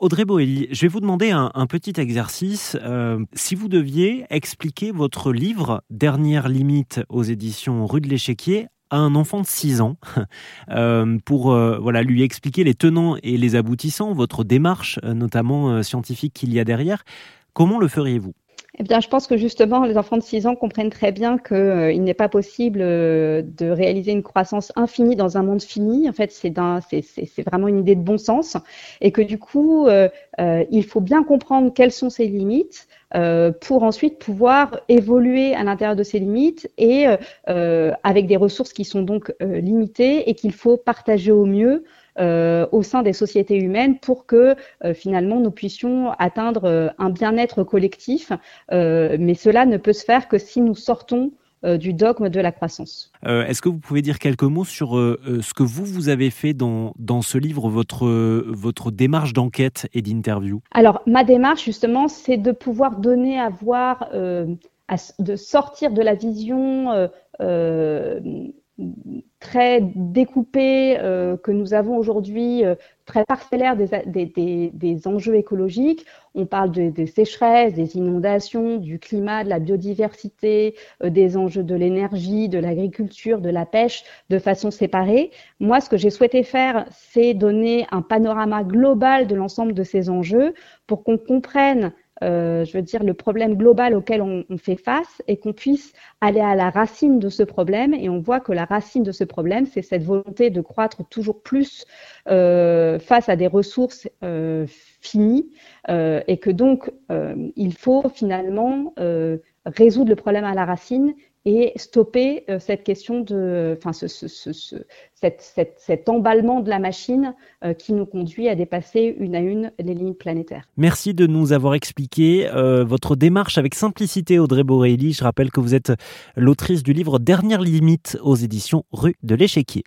Audrey Boelly, je vais vous demander un, petit exercice. Euh, si vous deviez expliquer votre livre Dernière limite aux éditions Rue de l'Échiquier à un enfant de 6 ans euh, pour euh, voilà lui expliquer les tenants et les aboutissants, votre démarche notamment scientifique qu'il y a derrière, comment le feriez-vous? Eh bien, je pense que justement, les enfants de 6 ans comprennent très bien qu'il euh, n'est pas possible euh, de réaliser une croissance infinie dans un monde fini. En fait, c'est vraiment une idée de bon sens. Et que du coup, euh, il faut bien comprendre quelles sont ses limites pour ensuite pouvoir évoluer à l'intérieur de ces limites et avec des ressources qui sont donc limitées et qu'il faut partager au mieux au sein des sociétés humaines pour que euh, finalement nous puissions atteindre euh, un bien-être collectif. mais cela ne peut se faire que si nous sortons du dogme de la croissance. Est-ce que vous pouvez dire quelques mots sur ce que vous, vous avez fait dans, dans ce livre, votre, votre démarche d'enquête et d'interview? Alors, ma démarche, justement, c'est de pouvoir donner à voir, de sortir de la vision très découpé euh, que nous avons aujourd'hui, euh, très parcellaire des, des, des, enjeux écologiques. On parle des sécheresses, des inondations, du climat, de la biodiversité, euh, des enjeux de l'énergie, de l'agriculture, de la pêche, de façon séparée. Moi, ce que j'ai souhaité faire, c'est donner un panorama global de l'ensemble de ces enjeux pour qu'on comprenne euh, je veux dire, le problème global auquel on, fait face et qu'on puisse aller à la racine de ce problème. Et on voit que la racine de ce problème, c'est cette volonté de croître toujours plus euh, face à des ressources euh, finies et que donc il faut finalement résoudre le problème à la racine et stopper euh, cette question de, enfin, ce, ce, ce, cet, emballement de la machine euh, qui nous conduit à dépasser une à une les limites planétaires. Merci de nous avoir expliqué euh, votre démarche avec simplicité, Audrey Borelli. Je rappelle que vous êtes l'autrice du livre Dernière limite aux éditions Rue de l'Échiquier.